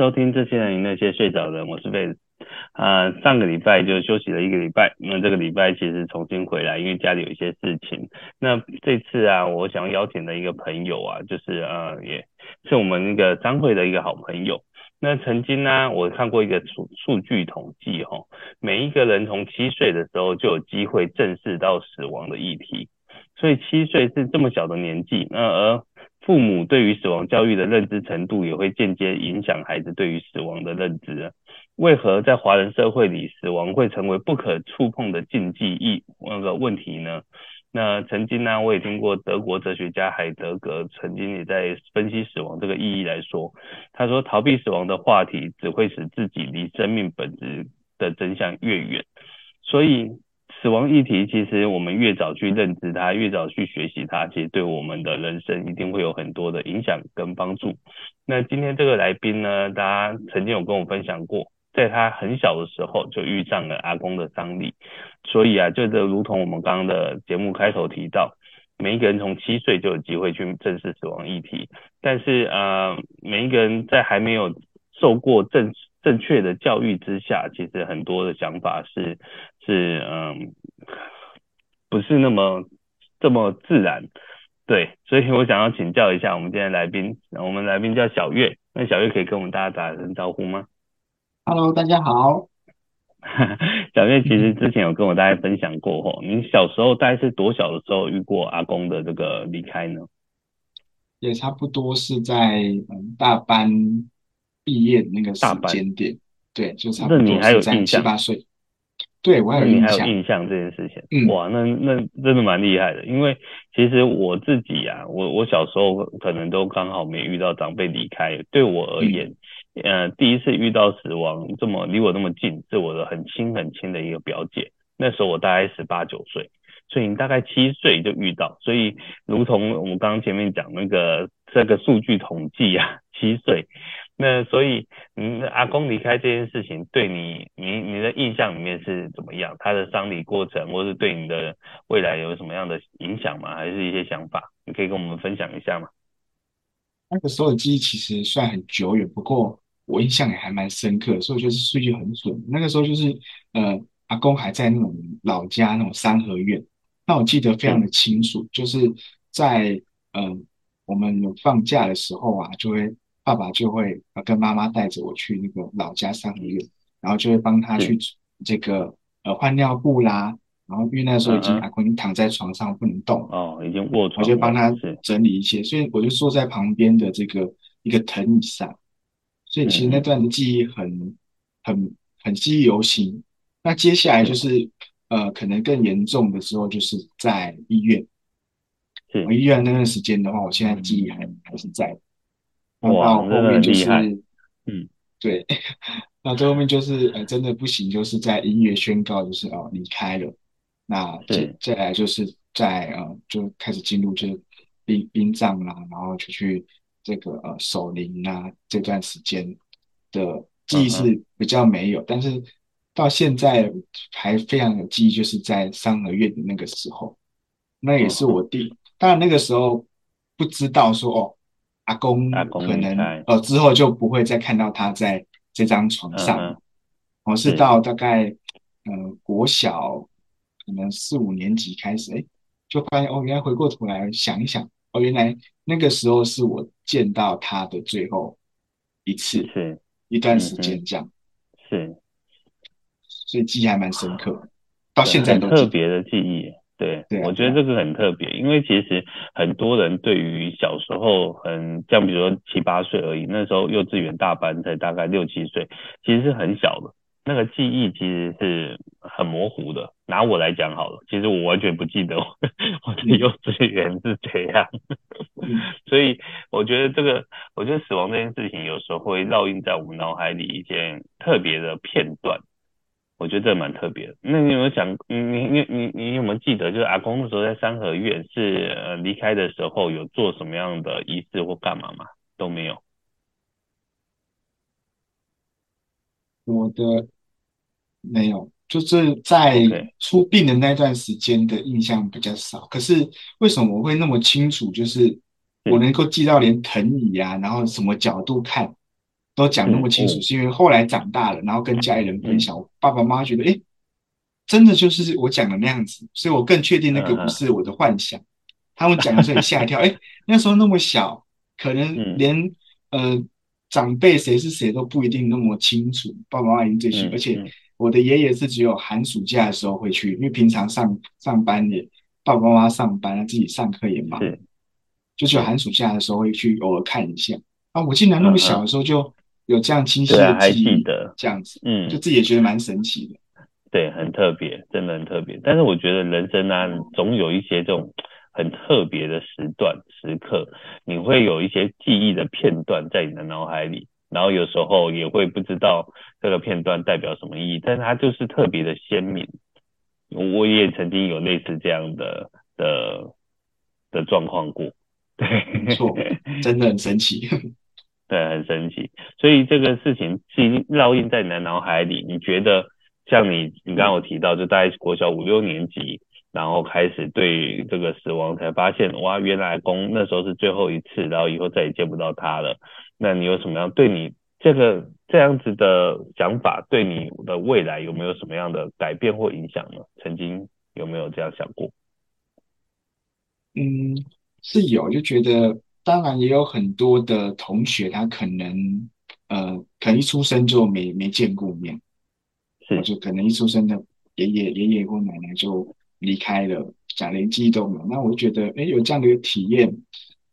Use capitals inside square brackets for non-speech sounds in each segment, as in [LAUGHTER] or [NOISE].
收听这些人与那些睡着的人，我是贝子。啊，上个礼拜就休息了一个礼拜，那这个礼拜其实重新回来，因为家里有一些事情。那这次啊，我想邀请的一个朋友啊，就是呃，也是我们那个商会的一个好朋友。那曾经呢、啊，我看过一个数数据统计哈，每一个人从七岁的时候就有机会正视到死亡的议题，所以七岁是这么小的年纪，那而。父母对于死亡教育的认知程度，也会间接影响孩子对于死亡的认知。为何在华人社会里，死亡会成为不可触碰的禁忌意那个问题呢？那曾经呢，我也听过德国哲学家海德格曾经也在分析死亡这个意义来说，他说逃避死亡的话题，只会使自己离生命本质的真相越远。所以。死亡议题，其实我们越早去认知它，越早去学习它，其实对我们的人生一定会有很多的影响跟帮助。那今天这个来宾呢，他曾经有跟我分享过，在他很小的时候就遇上了阿公的丧礼，所以啊，就这如同我们刚刚的节目开头提到，每一个人从七岁就有机会去正视死亡议题，但是呃，每一个人在还没有受过正正确的教育之下，其实很多的想法是是嗯，不是那么这么自然，对，所以我想要请教一下我们今天的来宾，我们来宾叫小月，那小月可以跟我们大家打声招呼吗？Hello，大家好。[LAUGHS] 小月其实之前有跟我大家分享过吼，你小时候大概是多小的时候遇过阿公的这个离开呢？也差不多是在嗯大班。毕业的那个时间点，对，就差不多是在七八岁。对，我还有印象，你还有印象这件事情。嗯，哇，那那真的蛮厉害的，因为其实我自己啊，我我小时候可能都刚好没遇到长辈离开。对我而言，嗯、呃，第一次遇到死亡这么离我那么近，是我的很亲很亲的一个表姐。那时候我大概十八九岁，所以你大概七岁就遇到。所以，如同我们刚刚前面讲那个这个数据统计啊，七岁。那所以，你的阿公离开这件事情，对你，你你的印象里面是怎么样？他的丧礼过程，或是对你的未来有什么样的影响吗？还是一些想法？你可以跟我们分享一下吗？那个时候的记忆其实算很久远，不过我印象也还蛮深刻，所以我觉得数据很准。那个时候就是，呃，阿公还在那种老家那种三合院，那我记得非常的清楚，嗯、就是在嗯、呃，我们有放假的时候啊，就会。爸爸就会跟妈妈带着我去那个老家三合院，然后就会帮他去这个呃换尿布啦，然后因为那时候已经阿公躺在床上不能动哦，已经卧床，我就帮他整理一些，所以我就坐在旁边的这个一个藤椅上，所以其实那段的记忆很很很记忆犹新。那接下来就是呃可能更严重的时候，就是在医院，我医院那段时间的话，我现在记忆还还是在。然后后面就是，嗯，对，那最后面就是，呃，真的不行，就是在音乐宣告，就是哦离开了。那接再来就是在呃就开始进入就是殡殡葬啦，然后就去这个呃守灵啊这段时间的记忆是比较没有，嗯、但是到现在还非常有记忆，就是在三合院的那个时候，那也是我弟，当然那个时候不知道说哦。阿公可能呃之后就不会再看到他在这张床上，我、嗯。哦、是到大概呃国小可能四五年级开始，哎，就发现哦，原来回过头来想一想，哦，原来那个时候是我见到他的最后一次，是一段时间这样，是，所以记忆还蛮深刻，到现在都特别的记忆。对，对，我觉得这个很特别，因为其实很多人对于小时候很像，比如说七八岁而已，那时候幼稚园大班才大概六七岁，其实是很小的，那个记忆其实是很模糊的。拿我来讲好了，其实我完全不记得我，我的幼稚园是怎样，[LAUGHS] 所以我觉得这个，我觉得死亡这件事情有时候会烙印在我们脑海里一件特别的片段。我觉得这蛮特别的。那你有没有想，你你你你你有没有记得，就是阿公那时候在三合院是呃离开的时候有做什么样的仪式或干嘛吗？都没有。我的没有，就是在出殡的那段时间的印象比较少。可是为什么我会那么清楚？就是我能够记到连藤椅啊，然后什么角度看都讲那么清楚，嗯、是因为后来长大了，然后跟家里人分享，嗯、爸爸妈妈觉得，哎，真的就是我讲的那样子，所以我更确定那个不是我的幻想。嗯、他们讲的时候你吓一跳，[LAUGHS] 哎，那时候那么小，可能连、嗯、呃长辈谁是谁都不一定那么清楚。爸爸妈妈已经最清而且我的爷爷是只有寒暑假的时候会去，因为平常上上班也爸爸妈妈上班，自己上课也忙，就只有寒暑假的时候会去偶尔看一下。啊，我竟然那么小的时候就。有这样清晰的记忆得这样子，嗯，就自己也觉得蛮神奇的，对，很特别，真的很特别。但是我觉得人生呢、啊，总有一些这种很特别的时段时刻，你会有一些记忆的片段在你的脑海里，然后有时候也会不知道这个片段代表什么意义，但是它就是特别的鲜明。我也曾经有类似这样的的的状况过，对，没错，真的很神奇。对，很神奇。所以这个事情是烙印在你的脑海里。你觉得像你，你刚刚有提到，就大概国小五六年级，然后开始对这个死亡才发现，哇，原来公那时候是最后一次，然后以后再也见不到他了。那你有什么样对你这个这样子的想法，对你的未来有没有什么样的改变或影响呢？曾经有没有这样想过？嗯，是有，就觉得。当然也有很多的同学，他可能呃，可能一出生就没没见过面，是就可能一出生的爷爷爷爷或奶奶就离开了，讲连记忆都没有。那我觉得，哎，有这样的一个体验，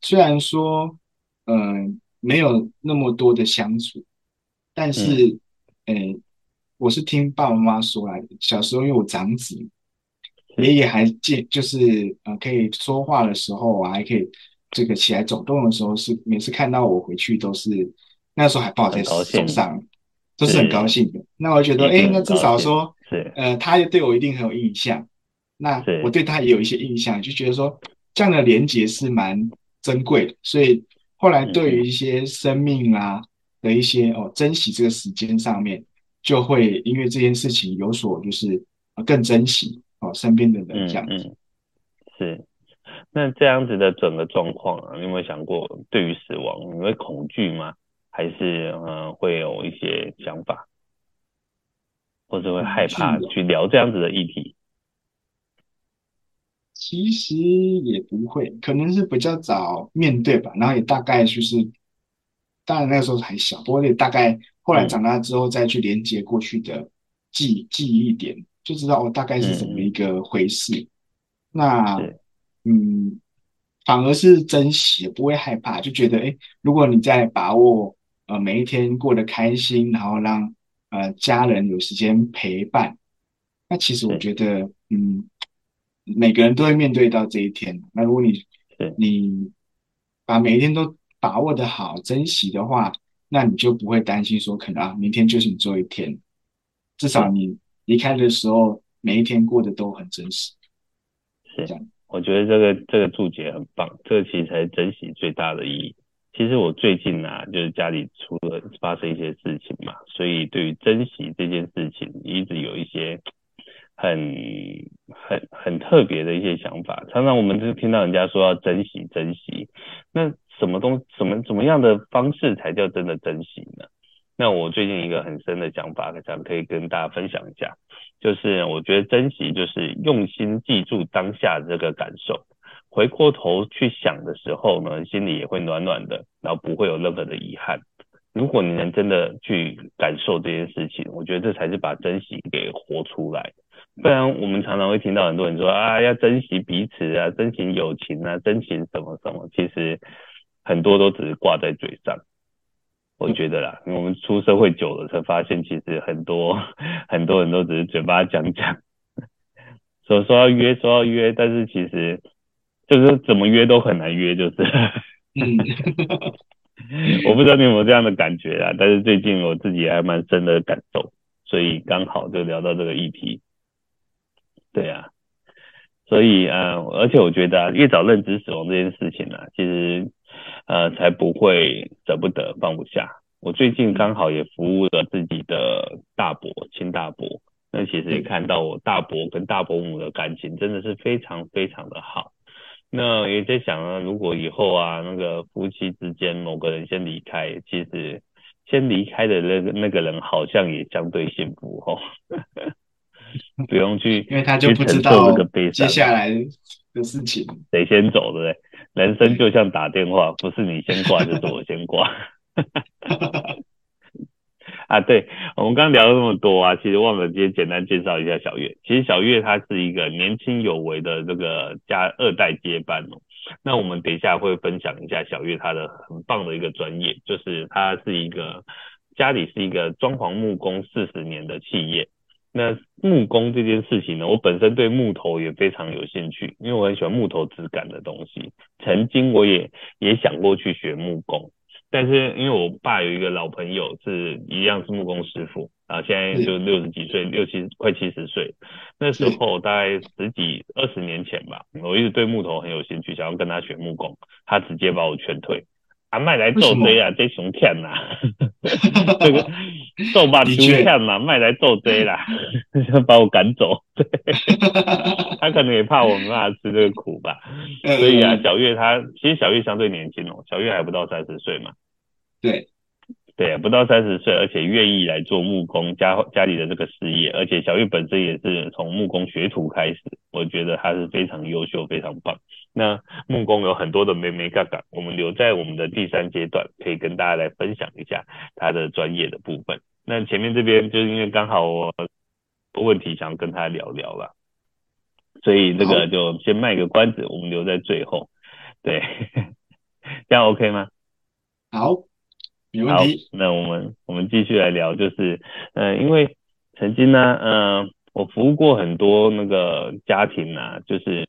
虽然说嗯、呃，没有那么多的相处，但是，哎、嗯，我是听爸爸妈妈说来的，小时候因为我长子，爷爷还见就是呃可以说话的时候，我还可以。这个起来走动的时候，是每次看到我回去都是那时候还抱在手上，都是很高兴的。那我觉得，哎，那至少说，呃，他也对我一定很有印象，那我对他也有一些印象，就觉得说这样的连接是蛮珍贵的。所以后来对于一些生命啊的一些哦珍惜这个时间上面，就会因为这件事情有所就是更珍惜哦身边的人这样子，是。那这样子的整个状况啊，你有没有想过，对于死亡，你会恐惧吗？还是嗯、呃，会有一些想法，或者会害怕去聊这样子的议题？其实也不会，可能是比较早面对吧。然后也大概就是，当然那个时候还小，不过也大概后来长大之后再去连接过去的记记忆点，就知道哦，大概是怎么一个回事。嗯、那。嗯，反而是珍惜，不会害怕，就觉得，哎，如果你在把握，呃，每一天过得开心，然后让呃家人有时间陪伴，那其实我觉得，嗯，每个人都会面对到这一天。那如果你你把每一天都把握的好，珍惜的话，那你就不会担心说，可能啊，明天就是你最后一天，至少你离开的时候，每一天过得都很真实，是这样。我觉得这个这个注解很棒，这个其实才是珍惜最大的意义。其实我最近啊，就是家里出了发生一些事情嘛，所以对于珍惜这件事情，一直有一些很很很特别的一些想法。常常我们就听到人家说要珍惜珍惜，那什么东什么怎么样的方式才叫真的珍惜呢？那我最近一个很深的想法，想可以跟大家分享一下。就是我觉得珍惜，就是用心记住当下这个感受，回过头去想的时候呢，心里也会暖暖的，然后不会有任何的遗憾。如果你能真的去感受这件事情，我觉得这才是把珍惜给活出来。不然我们常常会听到很多人说啊，要珍惜彼此啊，珍惜友情啊，珍惜什么什么，其实很多都只是挂在嘴上。我觉得啦，因为我们出社会久了，才发现其实很多 [LAUGHS] 很多人都只是嘴巴讲讲，说说要约，说要约，但是其实就是怎么约都很难约，就是。嗯。[LAUGHS] 我不知道你有没有这样的感觉啊，但是最近我自己还蛮深的感受，所以刚好就聊到这个议题。对啊，所以啊，而且我觉得啊，越早认知死亡这件事情啊，其实。呃，才不会舍不得放不下。我最近刚好也服务了自己的大伯、亲大伯，那其实也看到我大伯跟大伯母的感情真的是非常非常的好。那也在想啊，如果以后啊，那个夫妻之间某个人先离开，其实先离开的那个那个人好像也相对幸福哦，[LAUGHS] 不用去，因为他就不知道接下来的事情谁先走，对不对？人生就像打电话，不是你先挂就是我先挂。[LAUGHS] 啊，对，我们刚刚聊了那么多啊，其实忘了今天简单介绍一下小月。其实小月她是一个年轻有为的这个家二代接班哦。那我们等一下会分享一下小月她的很棒的一个专业，就是她是一个家里是一个装潢木工四十年的企业。那木工这件事情呢，我本身对木头也非常有兴趣，因为我很喜欢木头质感的东西。曾经我也也想过去学木工。但是因为我爸有一个老朋友是一样是木工师傅啊，现在就六十几岁，六七快七十岁。那时候大概十几二十年前吧，我一直对木头很有兴趣，想要跟他学木工，他直接把我劝退。啊，卖来做贼啊，这熊骗呐，这 [LAUGHS] 个做把熊骗嘛，卖来做堆啦，[LAUGHS] 把我赶走。对，[LAUGHS] 他可能也怕我没办法吃这个苦吧。所以啊，小月他其实小月相对年轻哦，小月还不到三十岁嘛。对。对，不到三十岁，而且愿意来做木工家家里的这个事业，而且小玉本身也是从木工学徒开始，我觉得他是非常优秀，非常棒。那木工有很多的美眉嘎嘎，我们留在我们的第三阶段，可以跟大家来分享一下他的专业的部分。那前面这边就是因为刚好我有问题想跟他聊聊了，所以这个就先卖个关子，我们留在最后。对，[LAUGHS] 这样 OK 吗？好。好，那我们我们继续来聊，就是，嗯、呃，因为曾经呢，嗯、呃，我服务过很多那个家庭啊，就是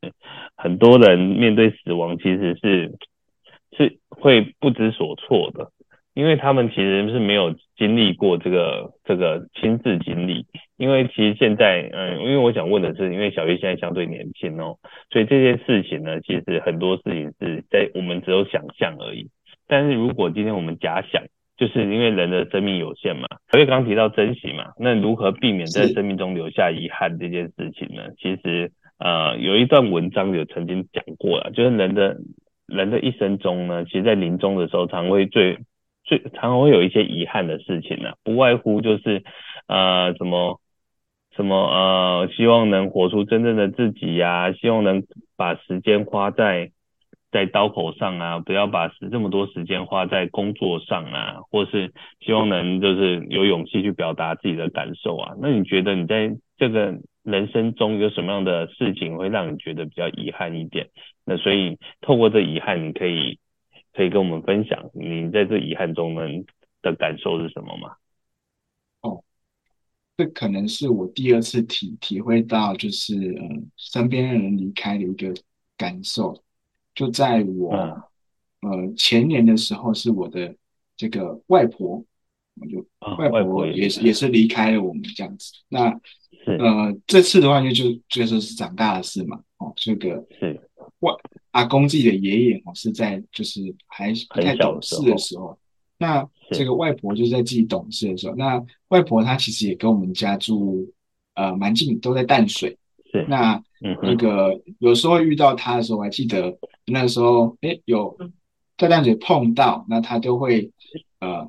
很多人面对死亡其实是是会不知所措的，因为他们其实是没有经历过这个这个亲自经历，因为其实现在，嗯、呃，因为我想问的是，因为小月现在相对年轻哦，所以这些事情呢，其实很多事情是在我们只有想象而已。但是如果今天我们假想，就是因为人的生命有限嘛，所以刚刚提到珍惜嘛，那如何避免在生命中留下遗憾这件事情呢？其实呃有一段文章有曾经讲过了，就是人的人的一生中呢，其实在临终的时候常会最最常会有一些遗憾的事情呢，不外乎就是呃什么什么呃希望能活出真正的自己呀、啊，希望能把时间花在。在刀口上啊，不要把这么多时间花在工作上啊，或是希望能就是有勇气去表达自己的感受啊。那你觉得你在这个人生中有什么样的事情会让你觉得比较遗憾一点？那所以透过这遗憾，你可以可以跟我们分享你在这遗憾中能的感受是什么吗？哦，这可能是我第二次体体会到，就是嗯，身边人离开的一个感受。就在我、嗯、呃前年的时候，是我的这个外婆，我就外婆也也是离开了我们这样子。那呃这次的话就，就就就说是长大的事嘛。哦，这个是外阿公自己的爷爷哦，是在就是还不太懂事的时候。时候那这个外婆就是在自己懂事的时候。那外婆她其实也跟我们家住呃蛮近，都在淡水。是那、嗯、那个有时候遇到他的时候，我还记得。那个时候，哎，有在淡水碰到，那他都会呃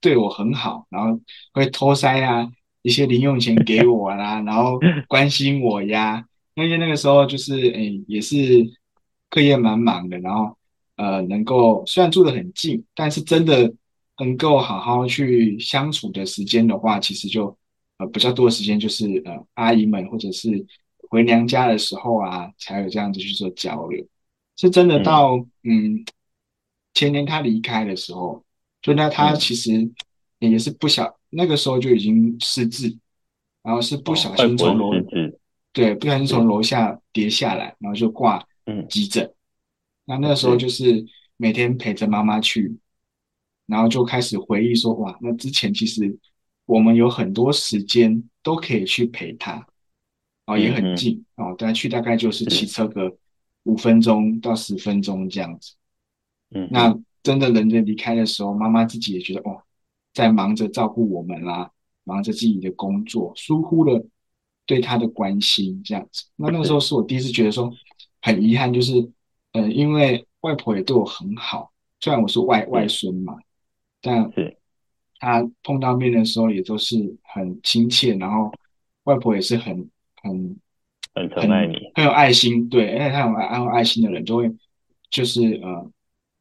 对我很好，然后会偷塞啊一些零用钱给我啦，然后 [LAUGHS] 关心我呀。因为那个时候就是哎也是课业蛮忙的，然后呃能够虽然住得很近，但是真的能够好好去相处的时间的话，其实就呃比较多的时间就是呃阿姨们或者是回娘家的时候啊，才有这样子去做交流。是真的到嗯，前年他离开的时候，就那他其实也是不小，那个时候就已经失智，然后是不小心从楼对，不小心从楼下跌下来，然后就挂急诊。那那个时候就是每天陪着妈妈去，然后就开始回忆说哇，那之前其实我们有很多时间都可以去陪他，哦也很近哦，大概去大概就是骑车个。五分钟到十分钟这样子，嗯，那真的人在离开的时候，妈妈自己也觉得哦，在忙着照顾我们啦，忙着自己的工作，疏忽了对他的关心这样子。那那个时候是我第一次觉得说很遗憾，就是呃，因为外婆也对我很好，虽然我是外外孙嘛，但他碰到面的时候也都是很亲切，然后外婆也是很很很疼爱你，很有爱心，对，而且他有爱很有爱心的人，就会就是呃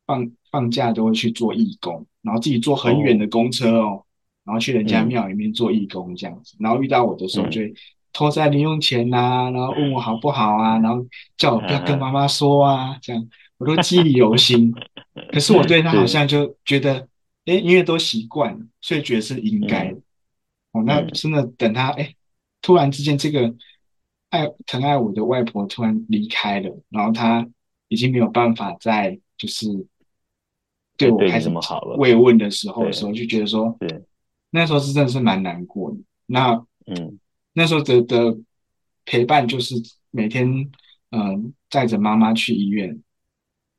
放放假都会去做义工，然后自己坐很远的公车哦，然后去人家庙里面做义工这样子，然后遇到我的时候就会偷塞零用钱呐、啊，然后问我好不好啊，然后叫我不要跟妈妈说啊，这样我都记忆犹新。可是我对他好像就觉得。哎，因为都习惯了，所以觉得是应该哦，那真的等他哎，突然之间这个爱疼爱我的外婆突然离开了，然后她已经没有办法再就是对我开始慰问的时候的时候，就觉得说，对，那时候是真的是蛮难过的。那嗯，那时候的的陪伴就是每天嗯载着妈妈去医院，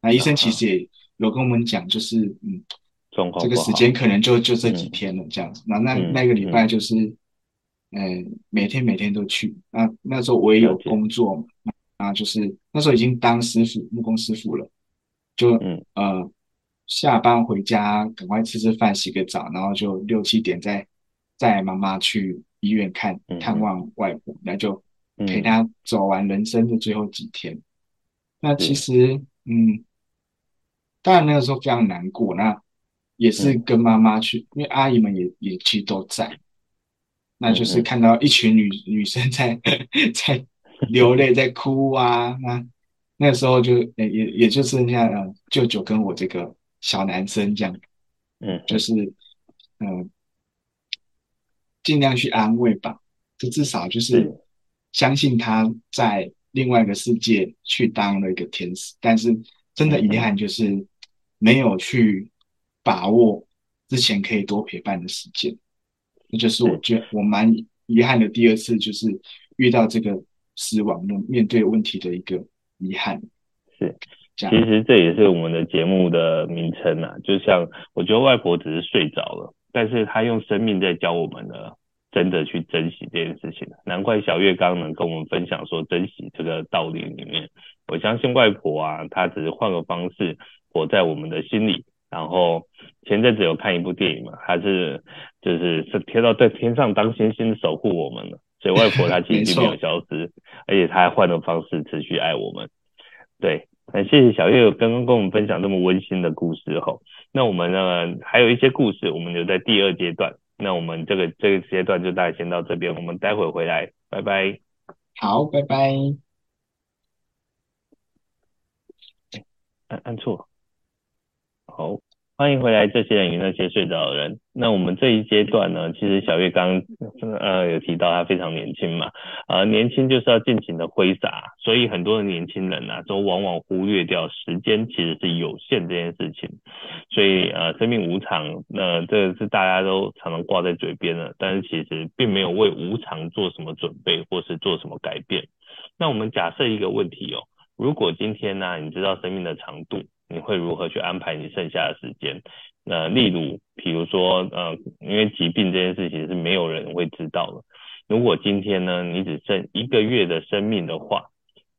那医生其实也有跟我们讲，就是嗯。这个时间可能就就这几天了，这样子。那那那个礼拜就是，嗯，每天每天都去。那那时候我也有工作嘛，啊，就是那时候已经当师傅，木工师傅了。就呃，下班回家赶快吃吃饭，洗个澡，然后就六七点再带妈妈去医院看探望外婆，那就陪她走完人生的最后几天。那其实，嗯，当然那个时候非常难过。那也是跟妈妈去，因为阿姨们也也其实都在，那就是看到一群女 [LAUGHS] 女生在在流泪，在哭啊，那那时候就也也也就剩下呃舅舅跟我这个小男生这样，嗯，就是嗯，尽量去安慰吧，就至少就是相信他在另外一个世界去当了一个天使，但是真的遗憾就是没有去。把握之前可以多陪伴的时间，那就是我觉我蛮遗憾的。第二次就是遇到这个死亡的面对问题的一个遗憾。是，其实这也是我们的节目的名称啊。就像我觉得外婆只是睡着了，但是她用生命在教我们呢，真的去珍惜这件事情。难怪小月刚能跟我们分享说珍惜这个道理里面，我相信外婆啊，她只是换个方式活在我们的心里。然后前阵子有看一部电影嘛，还是就是是贴到在天上当星星守护我们了，所以外婆她其实并没有消失，而且她还换了方式持续爱我们。对，那谢谢小月刚刚跟我们分享这么温馨的故事吼，那我们呢还有一些故事，我们留在第二阶段。那我们这个这个阶段就大概先到这边，我们待会回来，拜拜。好，拜拜。按按错。好，欢迎回来，这些人与那些睡着的人。那我们这一阶段呢，其实小月刚呃有提到他非常年轻嘛，呃年轻就是要尽情的挥洒，所以很多的年轻人啊，都往往忽略掉时间其实是有限这件事情。所以呃生命无常，那、这个是大家都常常挂在嘴边的，但是其实并没有为无常做什么准备或是做什么改变。那我们假设一个问题哦，如果今天呢、你知道生命的长度？你会如何去安排你剩下的时间？那、呃、例如，比如说，呃，因为疾病这件事情是没有人会知道的。如果今天呢，你只剩一个月的生命的话，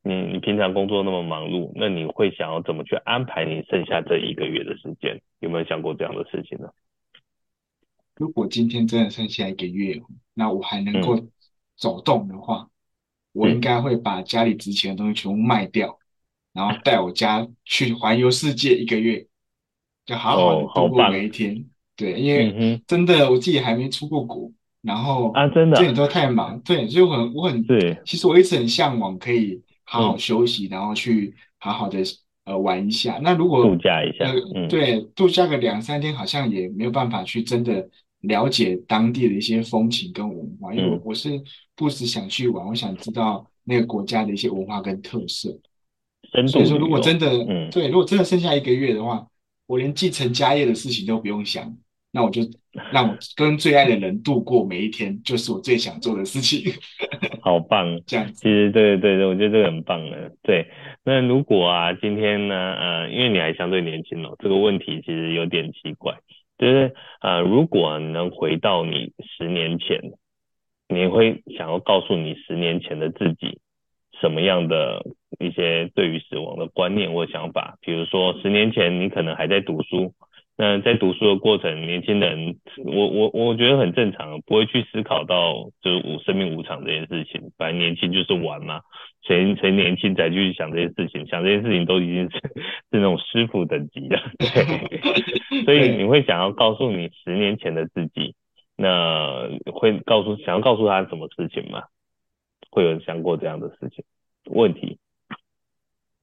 你你平常工作那么忙碌，那你会想要怎么去安排你剩下这一个月的时间？有没有想过这样的事情呢？如果今天真的剩下一个月，那我还能够走动的话，嗯、我应该会把家里值钱的东西全部卖掉。然后带我家去环游世界一个月，就好好的度过每一天。哦、对，因为真的我自己还没出过国，然后啊，真的这点都太忙。对，所以我很我很对。其实我一直很向往可以好好休息，嗯、然后去好好的呃玩一下。那如果度假一下，呃嗯、对，度假个两三天，好像也没有办法去真的了解当地的一些风情跟文化。因为我我是不只想去玩，我想知道那个国家的一些文化跟特色。所以说，如果真的，嗯，对，如果真的剩下一个月的话，我连继承家业的事情都不用想，那我就 [LAUGHS] 让我跟最爱的人度过每一天，就是我最想做的事情。[LAUGHS] 好棒，[LAUGHS] 这样子，其实对对对，我觉得这个很棒的。对，那如果啊，今天呢，呃，因为你还相对年轻哦，这个问题其实有点奇怪，就是呃，如果能回到你十年前，你会想要告诉你十年前的自己什么样的？一些对于死亡的观念或想法，比如说十年前你可能还在读书，那在读书的过程，年轻人，我我我觉得很正常，不会去思考到就是无生命无常这件事情。反正年轻就是玩嘛，谁谁年轻才去想这些事情，想这些事情都已经是 [LAUGHS] 是那种师傅等级了。[LAUGHS] 对，所以你会想要告诉你十年前的自己，那会告诉想要告诉他什么事情吗？会有人想过这样的事情？问题？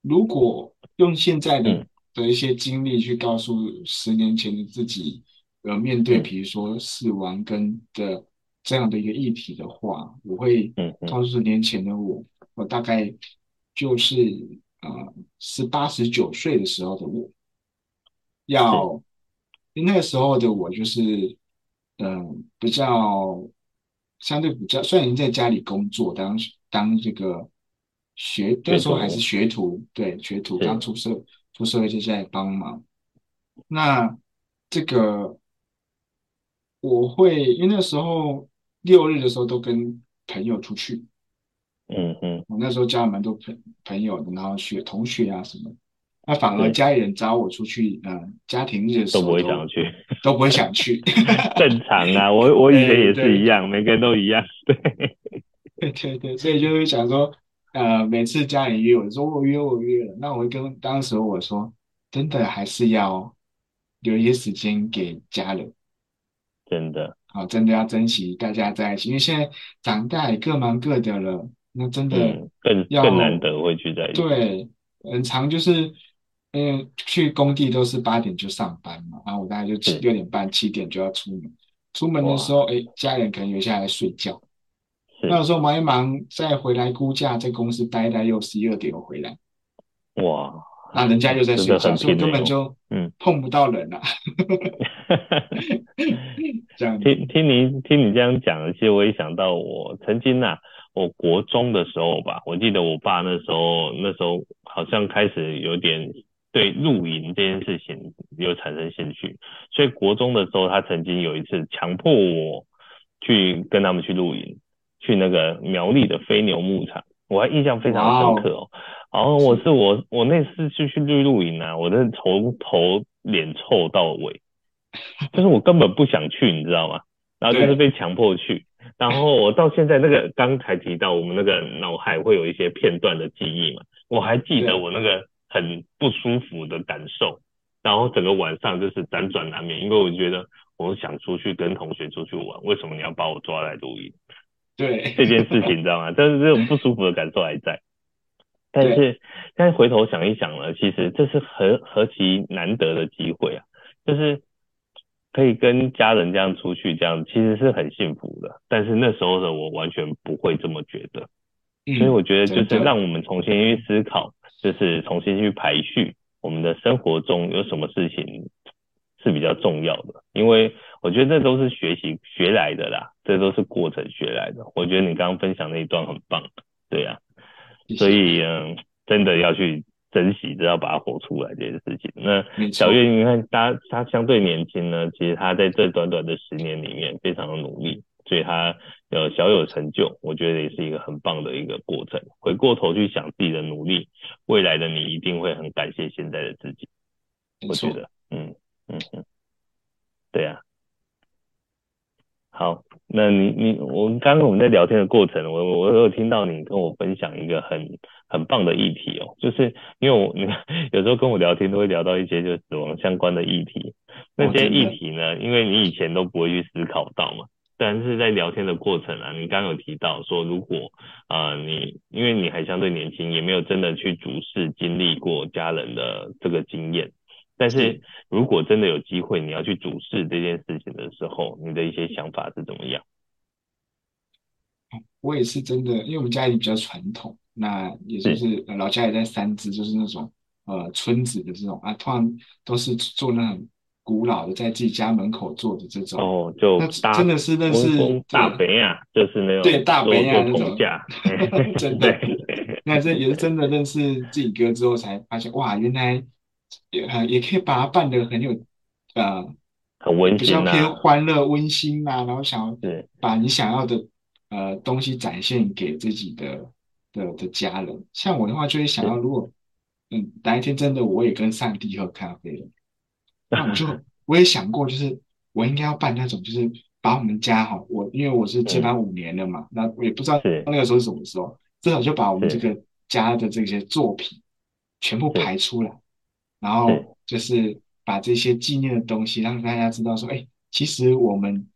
如果用现在的、嗯。的一些经历去告诉十年前的自己，呃，面对比如说死亡跟的这样的一个议题的话，我会告诉十年前的我，我大概就是呃十八十九岁的时候的我，要，那个时候的我就是嗯、呃、比较相对比较，虽然已经在家里工作当当这个学，那时候还是学徒，对，学徒刚出社。出社会就在帮忙，那这个我会因为那时候六日的时候都跟朋友出去，嗯嗯，我那时候交了蛮多朋朋友的，然后学同学啊什么，那反而家里人找我出去，嗯、呃，家庭日的时候都，都不会想去，都不会想去，[LAUGHS] 正常啊，我我以前也是一样，每个人都一样，对，[LAUGHS] 对对对，所以就会想说。呃，每次家里约我说我约我约了，那我会跟当时我说，真的还是要留一些时间给家人，真的，好，真的要珍惜大家在一起，因为现在长大也各忙各的了，那真的更更难得会聚在一起。对，很长就是，嗯，去工地都是八点就上班嘛，然后我大概就七六点半七点就要出门，出门的时候，哎，家人可能留下来睡觉。那有时候忙一忙，再回来估价，在公司待待又十一二点又回来，哇，那人家又在睡觉，所以根本就嗯。碰不到人了。[LAUGHS] 这样。听听你听你这样讲，其实我也想到我曾经呐、啊，我国中的时候吧，我记得我爸那时候那时候好像开始有点对露营这件事情有产生兴趣，所以国中的时候他曾经有一次强迫我去跟他们去露营。去那个苗栗的飞牛牧场，我还印象非常深刻哦。然后我是我我那次去去绿露营啊，我真的从头脸臭到尾，[LAUGHS] 就是我根本不想去，你知道吗？然后就是被强迫去。然后我到现在那个刚才提到，我们那个脑海会有一些片段的记忆嘛，我还记得我那个很不舒服的感受。然后整个晚上就是辗转难眠，因为我觉得我想出去跟同学出去玩，为什么你要把我抓来露营？对这件事情，你知道吗？[LAUGHS] 但是这种不舒服的感受还在。但是，但是回头想一想呢，其实这是何何其难得的机会啊！就是可以跟家人这样出去，这样其实是很幸福的。但是那时候的我完全不会这么觉得。所以我觉得就是让我们重新去思考，就是重新去排序我们的生活中有什么事情是比较重要的，因为。我觉得这都是学习学来的啦，这都是过程学来的。我觉得你刚刚分享那一段很棒，对呀、啊，所以嗯，真的要去珍惜，只要把它活出来这件事情。那小月，你看他他相对年轻呢，其实他在这短短的十年里面非常的努力，所以他有小有成就，我觉得也是一个很棒的一个过程。回过头去想自己的努力，未来的你一定会很感谢现在的自己。我觉得，嗯嗯嗯，对呀、啊。好，那你你我们刚刚我们在聊天的过程，我我有听到你跟我分享一个很很棒的议题哦，就是因为我你 [LAUGHS] 有时候跟我聊天都会聊到一些就死亡相关的议题，那些议题呢，因为你以前都不会去思考到嘛，但是在聊天的过程啊，你刚刚有提到说，如果啊、呃、你因为你还相对年轻，也没有真的去主事经历过家人的这个经验。但是如果真的有机会，你要去主事这件事情的时候，你的一些想法是怎么样？我也是真的，因为我们家里比较传统，那也就是老家也在三芝，就是那种呃村子的这种啊，通常都是做那种古老的，在自己家门口做的这种哦，就那真的是认识大北啊，就是那种对大北啊那种，[LAUGHS] 真的，[LAUGHS] 那这也是真的认识自己哥之后才发现，哇，原来。也很也可以把它办得很有呃很温馨、啊、比较偏欢乐温馨呐、啊，然后想要把你想要的呃东西展现给自己的的的家人。像我的话，就会想要如果嗯哪一天真的我也跟上帝喝咖啡了，[LAUGHS] 那我就我也想过，就是我应该要办那种，就是把我们家哈，我因为我是接班五年了嘛，嗯、那我也不知道那个时候是什么时候，至少就把我们这个家的这些作品全部排出来，然后就是把这些纪念的东西让大家知道说，哎，其实我们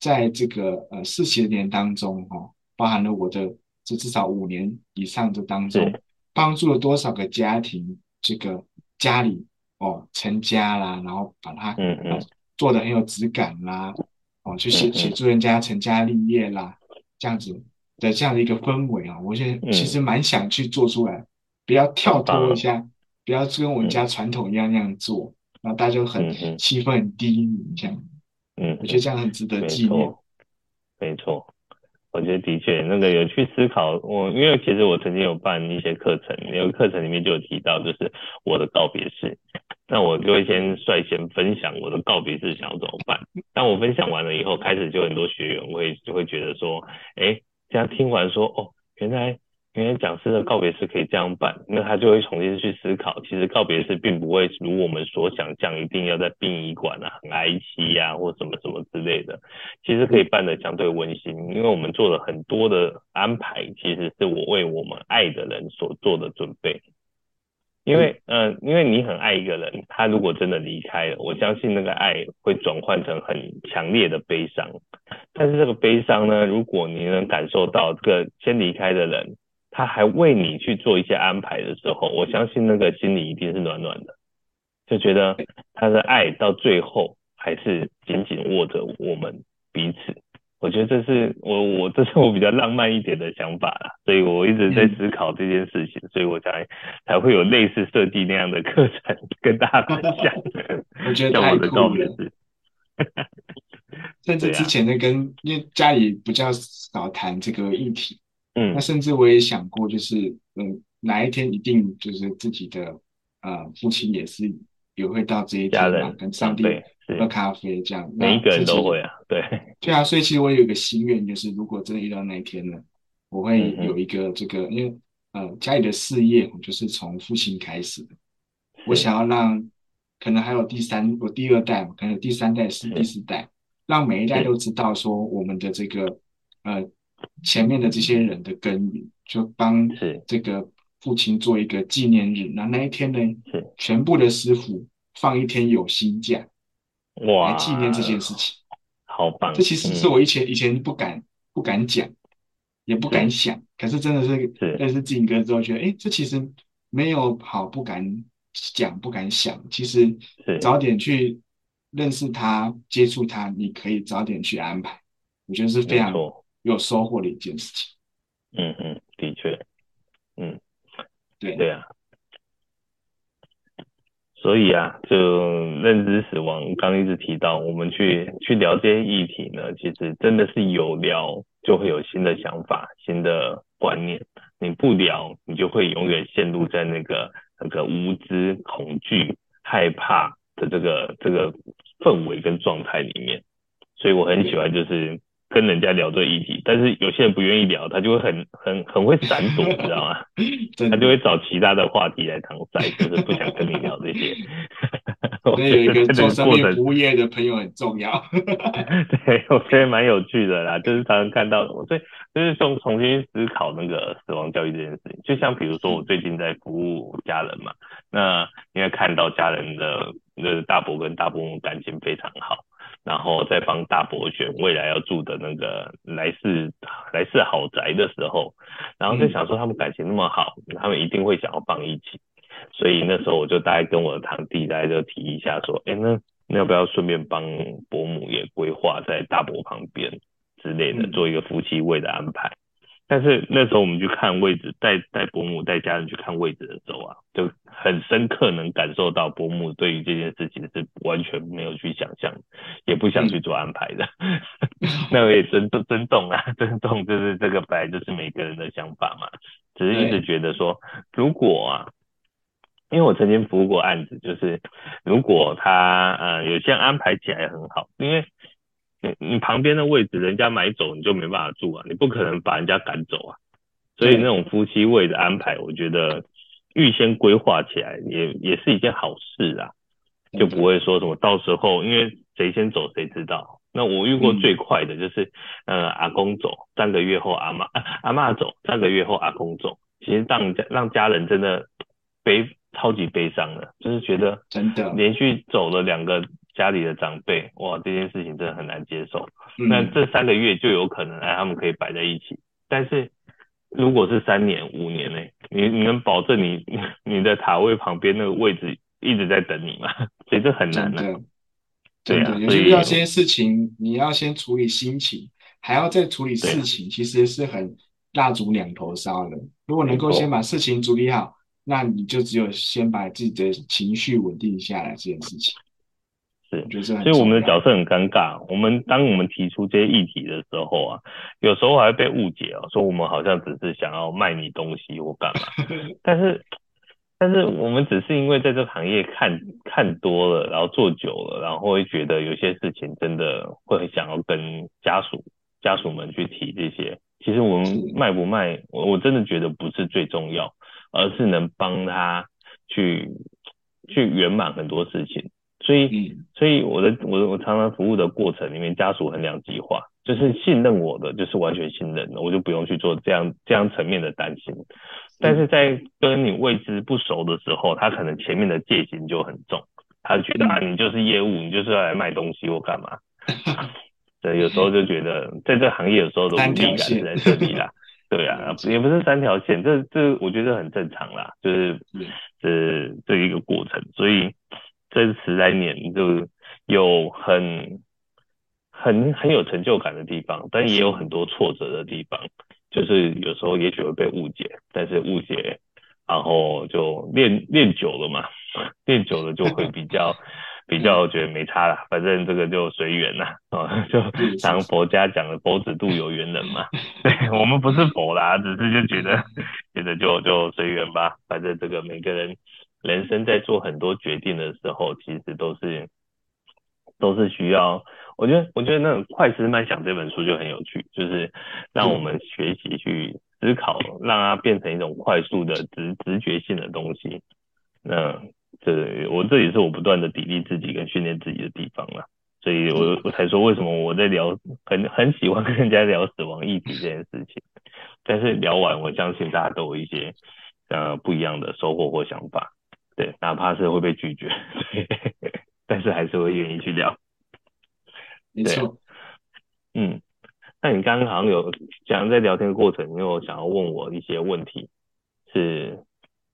在这个呃四十年当中哈，包含了我的这至少五年以上的当中，帮助了多少个家庭，这个家里。哦，成家啦，然后把它嗯嗯。做的很有质感啦，哦，去协协助人家成家立业啦，这样子的这样的一个氛围啊，我现在其实蛮想去做出来，不要跳脱一下，不要跟我们家传统一样那样做，然后大家就很气氛很低迷这样，嗯，我觉得这样很值得纪念。没错，我觉得的确那个有去思考，我因为其实我曾经有办一些课程，有个课程里面就有提到，就是我的告别式。那我就会先率先分享我的告别式想要怎么办。当我分享完了以后，开始就很多学员会就会觉得说，哎，这样听完说，哦，原来原来讲师的告别式可以这样办，那他就会重新去思考，其实告别式并不会如我们所想象，一定要在殡仪馆啊、很哀戚呀或什么什么之类的，其实可以办的相对温馨，因为我们做了很多的安排，其实是我为我们爱的人所做的准备。因为，嗯、呃，因为你很爱一个人，他如果真的离开了，我相信那个爱会转换成很强烈的悲伤。但是这个悲伤呢，如果你能感受到这个先离开的人，他还为你去做一些安排的时候，我相信那个心里一定是暖暖的，就觉得他的爱到最后还是紧紧握着我们彼此。我觉得这是我我这是我比较浪漫一点的想法啦，所以我一直在思考这件事情，嗯、所以我才才会有类似设计那样的课程跟大家分享。[LAUGHS] 我觉得太酷了，甚至之前呢跟、啊、因为家里比较少谈这个议题，嗯，那甚至我也想过，就是嗯哪一天一定就是自己的呃父亲也是也会到这一天嘛，跟上帝。喝咖啡这样，每一个人都会啊，对，[LAUGHS] 对啊，所以其实我有一个心愿，就是如果真的遇到那一天呢，我会有一个这个，嗯、因为呃家里的事业，我就是从父亲开始的，我想要让可能还有第三，我第二代，可能有第三代是第四代，让每一代都知道说我们的这个呃前面的这些人的耕耘，就帮这个父亲做一个纪念日，那那一天呢，全部的师傅放一天有薪假。哇！来纪念这件事情，好棒！这其实是我以前、嗯、以前不敢不敢讲，也不敢想，是可是真的是认识静哥之后，觉得哎，这其实没有好不敢讲、不敢想。其实早点去认识他、接触他，你可以早点去安排。我觉得是非常有收获了一件事情。嗯嗯，的确，嗯，对对啊。所以啊，就认知死亡，刚一直提到，我们去去聊这些议题呢，其实真的是有聊就会有新的想法、新的观念。你不聊，你就会永远陷入在那个那个无知、恐惧、害怕的这个这个氛围跟状态里面。所以我很喜欢就是。跟人家聊这个议题，但是有些人不愿意聊，他就会很很很会闪躲，[LAUGHS] 你知道吗？他就会找其他的话题来搪塞，就是不想跟你聊这些。[LAUGHS] 所以有一个做生意服务业的朋友很重要。[LAUGHS] 对，我觉得蛮有趣的啦，就是常常看到，所以就是重重新思考那个死亡教育这件事情。就像比如说，我最近在服务家人嘛，那因为看到家人的那大伯跟大伯母感情非常好。然后再帮大伯选未来要住的那个来世来世豪宅的时候，然后就想说他们感情那么好，他们一定会想要放一起，所以那时候我就大概跟我的堂弟大概就提一下说，哎，那那要不要顺便帮伯母也规划在大伯旁边之类的，做一个夫妻位的安排。但是那时候我们去看位置，带带伯母带家人去看位置的时候啊，就很深刻能感受到伯母对于这件事情是完全没有去想象，也不想去做安排的。[LAUGHS] 嗯、那我也尊重尊重啊，尊重就是这个本来就是每个人的想法嘛，只是一直觉得说，如果啊，因为我曾经服务过案子，就是如果他呃有些安排起来很好，因为。你你旁边的位置，人家买走你就没办法住啊，你不可能把人家赶走啊。所以那种夫妻位的安排，我觉得预先规划起来也也是一件好事啊。就不会说什么到时候因为谁先走谁知道。那我遇过最快的就是，嗯、呃，阿公走三个月后阿妈，[LAUGHS] 阿妈走三个月后阿公走，其实让家让家人真的悲超级悲伤的，就是觉得真的连续走了两个家里的长辈，哇，这件事情真的很难接受。嗯、那这三个月就有可能哎，他们可以摆在一起，但是如果是三年五年呢？你你能保证你 [LAUGHS] 你的塔位旁边那个位置一直在等你吗？[LAUGHS] 所以这很难的。真的，有些遇到这些事情，你要先处理心情，还要再处理事情，其实是很蜡烛两头烧的。如果能够先把事情处理好，那你就只有先把自己的情绪稳定下来这件事情。是，所以我们的角色很尴尬。我们当我们提出这些议题的时候啊，有时候还会被误解啊，说我们好像只是想要卖你东西或干嘛，[LAUGHS] 但是。但是我们只是因为在这个行业看看多了，然后做久了，然后会觉得有些事情真的会很想要跟家属家属们去提这些。其实我们卖不卖，我我真的觉得不是最重要，而是能帮他去去圆满很多事情。所以所以我的我我常常服务的过程里面，家属很两极化，就是信任我的就是完全信任的，我就不用去做这样这样层面的担心。但是在跟你位置不熟的时候，他可能前面的戒心就很重，他觉得啊，你就是业务，你就是要来卖东西或干嘛。[LAUGHS] 对，有时候就觉得在这个行业有时候都无力感是在这里啦。[LAUGHS] 对啊，也不是三条线，这这我觉得很正常啦，就是这这一个过程。所以这十来年就有很很很有成就感的地方，但也有很多挫折的地方。就是有时候也许会被误解，但是误解，然后就练练久了嘛，练久了就会比较 [LAUGHS] 比较觉得没差了，反正这个就随缘呐，啊，[LAUGHS] 就当佛家讲的佛子度有缘人嘛，[LAUGHS] 对，我们不是佛啦，只是就觉得觉得就就随缘吧，反正这个每个人人生在做很多决定的时候，其实都是都是需要。我觉得，我觉得那种《快思慢想》这本书就很有趣，就是让我们学习去思考，让它变成一种快速的直直觉性的东西。那这我这也是我不断的砥砺自己跟训练自己的地方了。所以我我才说，为什么我在聊很很喜欢跟人家聊死亡议题这件事情。但是聊完，我相信大家都有一些呃不一样的收获或想法。对，哪怕是会被拒绝，[LAUGHS] 但是还是会愿意去聊。没错，嗯，那你刚刚好像有讲在聊天的过程，你有想要问我一些问题，是？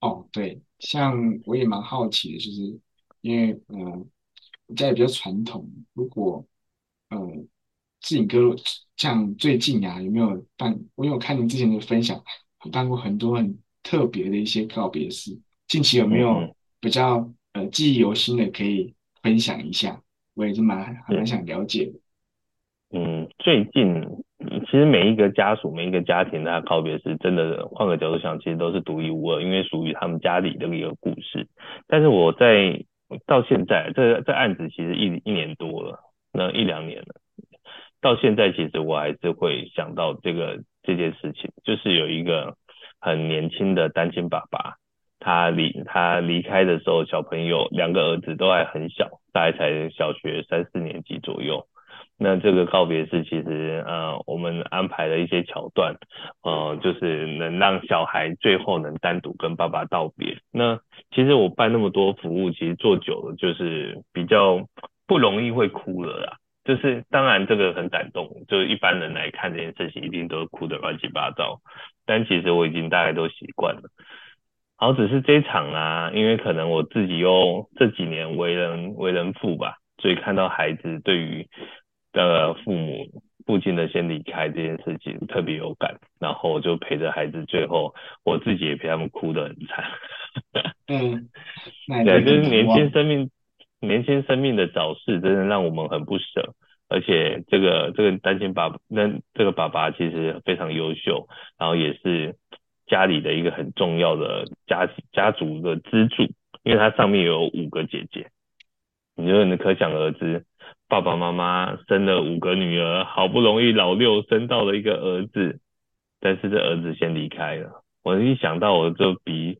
哦，对，像我也蛮好奇的，就是因为嗯，我家也比较传统，如果嗯，志颖哥像最近啊，有没有办？我有看您之前的分享，办过很多很特别的一些告别式，近期有没有比较、嗯、呃记忆犹新的可以分享一下？我也是蛮还蛮想了解的。嗯，最近其实每一个家属、每一个家庭，他告别是真的换个角度想，其实都是独一无二，因为属于他们家里的一个故事。但是我在到现在，这这案子其实一一年多了，那一两年了，到现在其实我还是会想到这个这件事情，就是有一个很年轻的单亲爸爸。他离他离开的时候，小朋友两个儿子都还很小，大概才小学三四年级左右。那这个告别式其实呃，我们安排了一些桥段，呃，就是能让小孩最后能单独跟爸爸道别。那其实我办那么多服务，其实做久了就是比较不容易会哭了啦。就是当然这个很感动，就是一般人来看这件事情，一定都哭得乱七八糟。但其实我已经大概都习惯了。好，只是这一场啊，因为可能我自己又这几年为人为人父吧，所以看到孩子对于的父母父亲的先离开这件事情特别有感，然后就陪着孩子，最后我自己也陪他们哭得很惨。嗯，[LAUGHS] 对，就是年轻生命年轻生命的早逝，真的让我们很不舍。而且这个这个单亲爸爸，那这个爸爸其实非常优秀，然后也是。家里的一个很重要的家家族的支柱，因为他上面有五个姐姐，你就能可想而知，爸爸妈妈生了五个女儿，好不容易老六生到了一个儿子，但是这儿子先离开了，我一想到我就鼻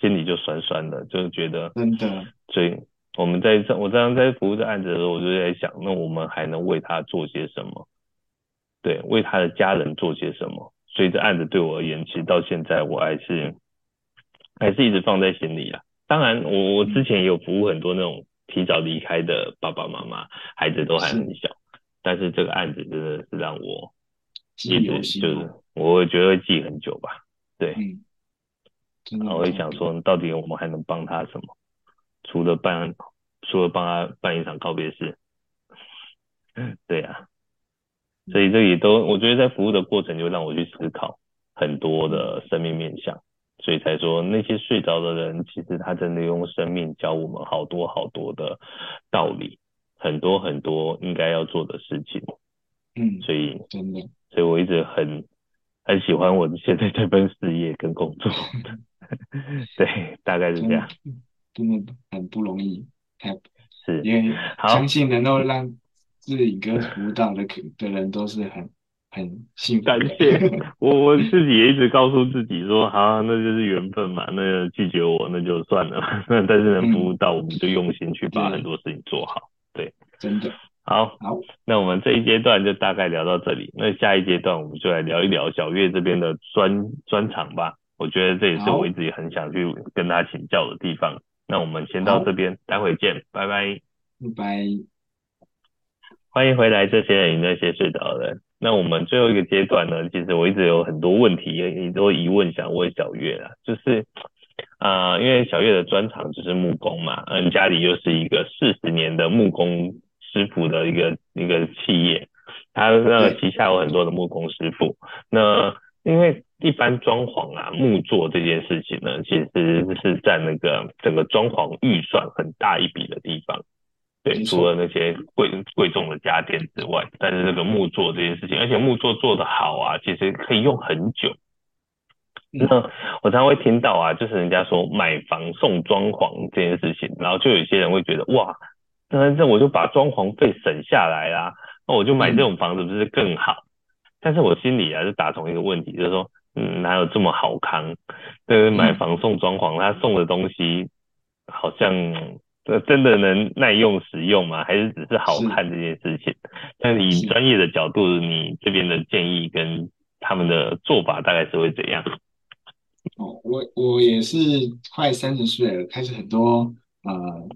心里就酸酸的，就觉得真的最我们在这我这样在服务这案子的时候，我就在想，那我们还能为他做些什么？对，为他的家人做些什么？所以这案子对我而言，其实到现在我还是还是一直放在心里啊。当然，我我之前也有服务很多那种提早离开的爸爸妈妈，孩子都还很小，是但是这个案子真的是让我一直就是我会觉得会记很久吧。对，嗯，然后我会想说，到底我们还能帮他什么？除了办，除了帮他办一场告别式，[LAUGHS] 对呀，所以这也都，我觉得在服务的过程就让我去思考很多的生命面向，所以才说那些睡着的人，其实他真的用生命教我们好多好多的道理，很多很多应该要做的事情。嗯，所以真的，所以我一直很很喜欢我现在这份事业跟工作。[LAUGHS] 对，大概是这样。真的很不容易，太是，因为相信能够让自己跟辅导的可的人都是很很幸福。感谢 [LAUGHS] 我，我自己也一直告诉自己说，好、啊，那就是缘分嘛，那个拒绝我那就算了。那 [LAUGHS] 但是能服务到，我们就用心去把很多事情做好。对，真的。好，好，那我们这一阶段就大概聊到这里。那下一阶段我们就来聊一聊小月这边的专专场吧。我觉得这也是我一直也很想去跟他请教的地方。那我们先到这边，待会见，拜拜，拜拜。欢迎回来，这些人那些睡着的人。那我们最后一个阶段呢，其实我一直有很多问题，也很多疑问想问小月啦，就是啊、呃，因为小月的专长就是木工嘛，嗯，家里又是一个四十年的木工师傅的一个一个企业，他那个旗下有很多的木工师傅，那。因为一般装潢啊，木作这件事情呢，其实是占那个整个装潢预算很大一笔的地方。对，除了那些贵贵重的家电之外，但是这个木作这件事情，而且木作做得好啊，其实可以用很久。那我常常会听到啊，就是人家说买房送装潢这件事情，然后就有些人会觉得哇，那这我就把装潢费省下来啦，那我就买这种房子不是更好？但是我心里啊，是打从一个问题，就是说，嗯，哪有这么好康？就是买房送装潢，他送的东西好像真的能耐用使用吗？还是只是好看这件事情？是但以专业的角度，你这边的建议跟他们的做法大概是会怎样？哦，我我也是快三十岁了，开始很多呃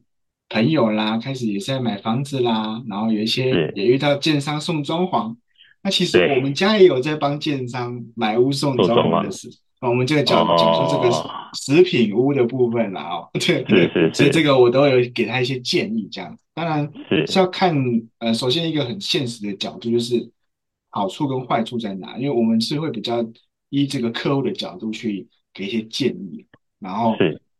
朋友啦，开始也是在买房子啦，然后有一些也遇到建商送装潢。那其实我们家也有在帮建商买屋送装潢的事，我们这个讲讲说这个食品屋的部分啦，哦，对对，所以这个我都有给他一些建议，这样。当然是。要看，呃，首先一个很现实的角度就是好处跟坏处在哪，因为我们是会比较依这个客户的角度去给一些建议，然后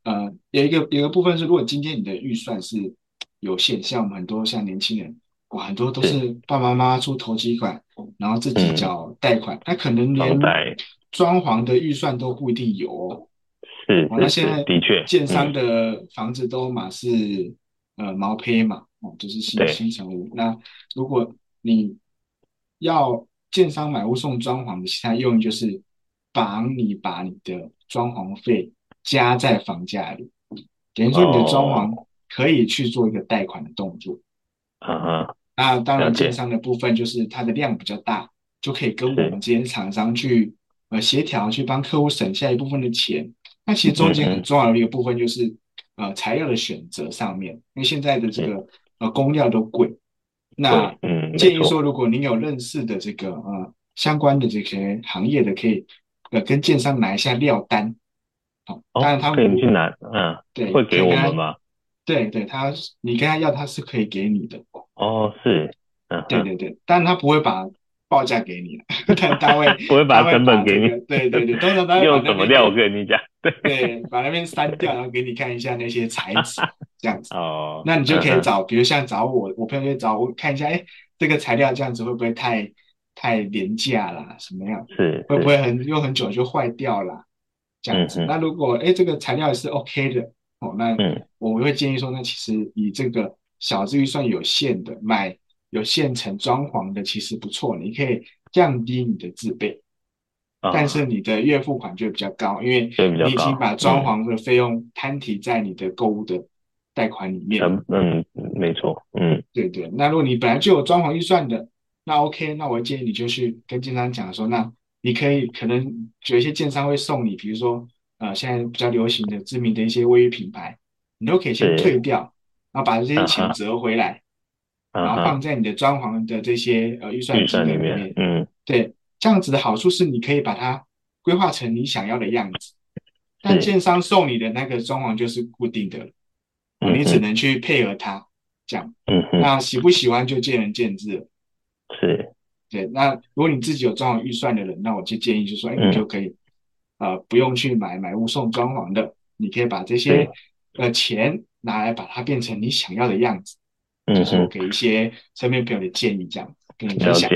呃，有一个有一个部分是，如果今天你的预算是有限，像我们很多像年轻人。哇，很多都是。爸爸妈妈出头期款，然后自己缴贷款，他、嗯、可能连装潢的预算都不一定有哦。是，那现在的确，建商的房子都嘛是、嗯、呃毛坯嘛，哦，就是新对新成屋。那如果你要建商买屋送装潢的其他用意，就是帮你把你的装潢费加在房价里，等于说你的装潢可以去做一个贷款的动作。啊。那当然，建商的部分就是它的量比较大，就可以跟我们这些厂商去呃协调，去帮客户省下一部分的钱。那其实中间很重要的一个部分就是呃材料的选择上面，因为现在的这个呃工料都贵。那建议说，如果您有认识的这个呃相关的这些行业的，可以呃跟建商拿一下料单。好，当然他们可以去拿，嗯，对，会给我们吗？对对，他你跟他要，他是可以给你的。哦，是，嗯，对对对，但他不会把报价给你，[LAUGHS] 但单位 [LAUGHS] 不会把成本给你，对对对，通常他会 [LAUGHS] 用什么料我跟你讲，对对，把那边删掉，然后给你看一下那些材质，这样子，哦，那你就可以找，比如像找我，我朋友就找我看一下，哎，这个材料这样子会不会太太廉价啦？什么样？是，会不会很用很久就坏掉啦？这样子，那如果哎这个材料也是 OK 的，哦，那我会建议说，那其实以这个。小资预算有限的，买有现成装潢的其实不错，你可以降低你的自备，哦、但是你的月付款就会比较高，因为你已经把装潢的费用摊提在你的购物的贷款里面。嗯嗯，没错，嗯，对对。那如果你本来就有装潢预算的，那 OK，那我建议你就去跟建商讲说，那你可以可能有一些建商会送你，比如说呃现在比较流行的知名的一些卫浴品牌，你都可以先退掉，然后把这些钱折回来，然后放在你的装潢的这些呃预算里面。嗯，对，这样子的好处是你可以把它规划成你想要的样子。但建商送你的那个装潢就是固定的，嗯、你只能去配合他这样。嗯哼，那喜不喜欢就见仁见智了。是，对。那如果你自己有装潢预算的人，那我就建议就说，哎，你就可以，嗯、呃，不用去买买屋送装潢的，你可以把这些呃钱拿来把它变成你想要的样子。嗯，就是我给一些身边朋友的建议，这样跟你分享。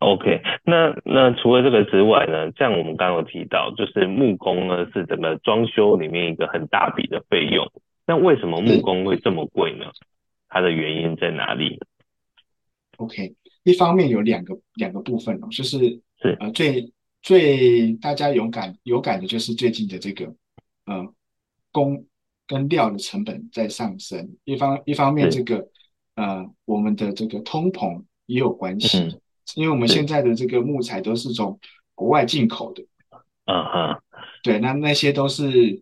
OK，那那除了这个之外呢，像我们刚刚有提到，就是木工呢是整个装修里面一个很大笔的费用。那为什么木工会这么贵呢？它的原因在哪里？OK，一方面有两个两个部分哦，就是是呃最最大家有感有感的就是最近的这个呃工跟料的成本在上升，一方一方面这个呃我们的这个通膨也有关系。嗯因为我们现在的这个木材都是从国外进口的，嗯哼，对，那那些都是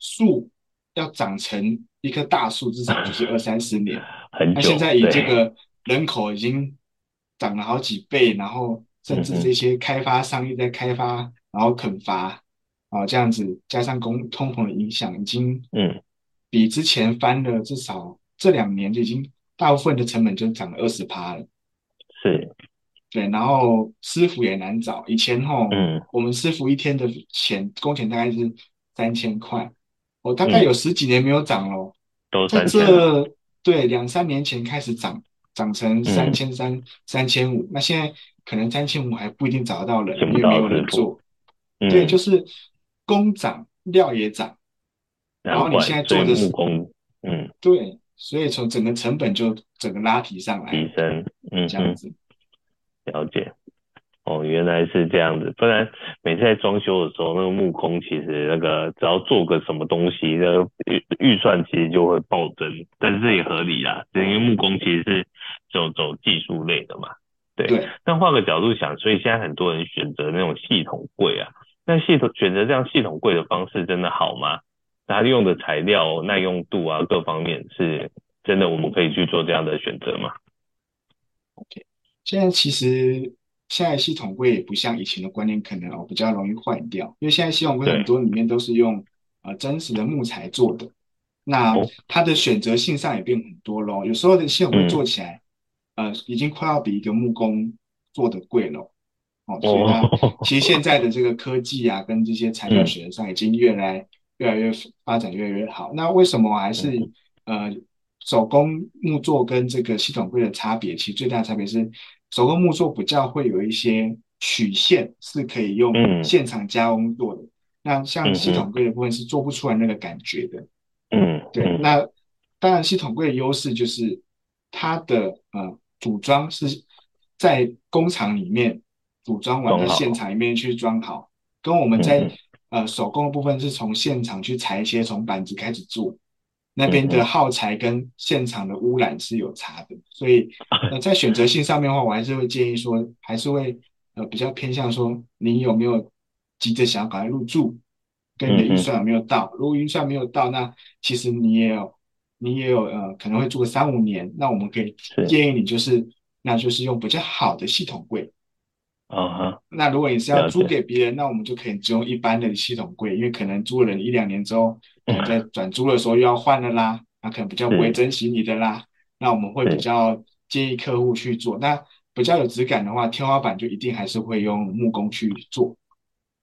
树要长成一棵大树，至少就是二三十年。[LAUGHS] 很久。那现在以这个人口已经涨了好几倍，然后甚至这些开发商又在开发，然后垦伐啊，这样子加上工通膨的影响，已经嗯比之前翻了至少这两年就已经大部分的成本就涨了二十趴了。是。对，然后师傅也难找。以前吼，嗯，我们师傅一天的钱工钱大概是三千块，我、哦、大概有十几年没有涨喽。都在这对两三年前开始涨，涨成三千三、三千五。那现在可能三千五还不一定找得到人，因为没有人做。嗯、对，就是工涨，料也涨，然后你现在做的是嗯，对，所以从整个成本就整个拉提上来，提升，嗯，这样子。了解，哦，原来是这样子。不然每次在装修的时候，那个木工其实那个只要做个什么东西，那个预预算其实就会暴增。但是这也合理啦，因为木工其实是走走技术类的嘛。对。对。但换个角度想，所以现在很多人选择那种系统柜啊，那系统选择这样系统柜的方式真的好吗？它用的材料耐用度啊，各方面是真的，我们可以去做这样的选择吗？OK。现在其实现在系统柜也不像以前的观念，可能哦比较容易坏掉，因为现在系统柜很多里面都是用呃真实的木材做的，那它的选择性上也变很多咯。有时候的系统柜做起来，呃已经快要比一个木工做的贵了哦。所以它其实现在的这个科技啊，跟这些材料学上已经越来越来越发展越来越好。那为什么还是呃手工木作跟这个系统柜的差别？其实最大的差别是。手工木作比较会有一些曲线是可以用现场加工做的，嗯、那像系统柜的部分是做不出来那个感觉的。嗯，对。那当然，系统柜的优势就是它的呃组装是在工厂里面组装完的，现场里面去装好，好跟我们在、嗯、呃手工的部分是从现场去裁切，从板子开始做。那边的耗材跟现场的污染是有差的，所以 [LAUGHS] 呃在选择性上面的话，我还是会建议说，还是会呃比较偏向说，你有没有急着想要赶快入住，跟你的预算有没有到？如果预算没有到，那其实你也有你也有呃可能会住个三五年，那我们可以建议你就是那就是用比较好的系统柜。啊哈，那如果你是要租给别人，那我们就可以只用一般的系统柜，因为可能租了人一两年之后，在转租的时候又要换了啦，那可能比较不会珍惜你的啦。那我们会比较建议客户去做。那比较有质感的话，天花板就一定还是会用木工去做，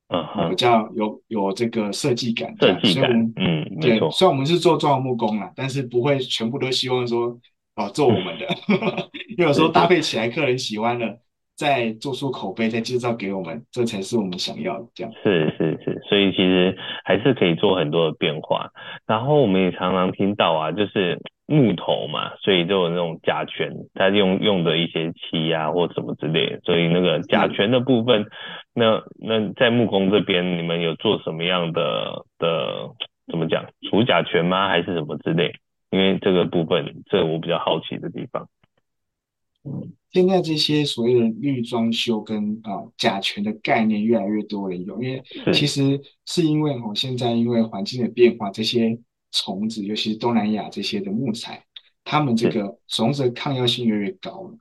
嗯哼，比较有有这个设计感。设计感，嗯，对。虽然我们是做装潢木工啦，但是不会全部都希望说哦做我们的，[LAUGHS] 因为有时候搭配起来客人喜欢了。再做出口碑，再介绍给我们，这才是我们想要的。这样是是是，所以其实还是可以做很多的变化。然后我们也常常听到啊，就是木头嘛，所以就有那种甲醛，它用用的一些漆啊或什么之类。所以那个甲醛的部分，那那在木工这边，你们有做什么样的的怎么讲除甲醛吗？还是什么之类？因为这个部分，这我比较好奇的地方。嗯，现在这些所谓的绿装修跟啊、呃、甲醛的概念越来越多人用，因为其实是因为哦，现在因为环境的变化，这些虫子，尤其是东南亚这些的木材，它们这个虫子的抗药性越来越高了。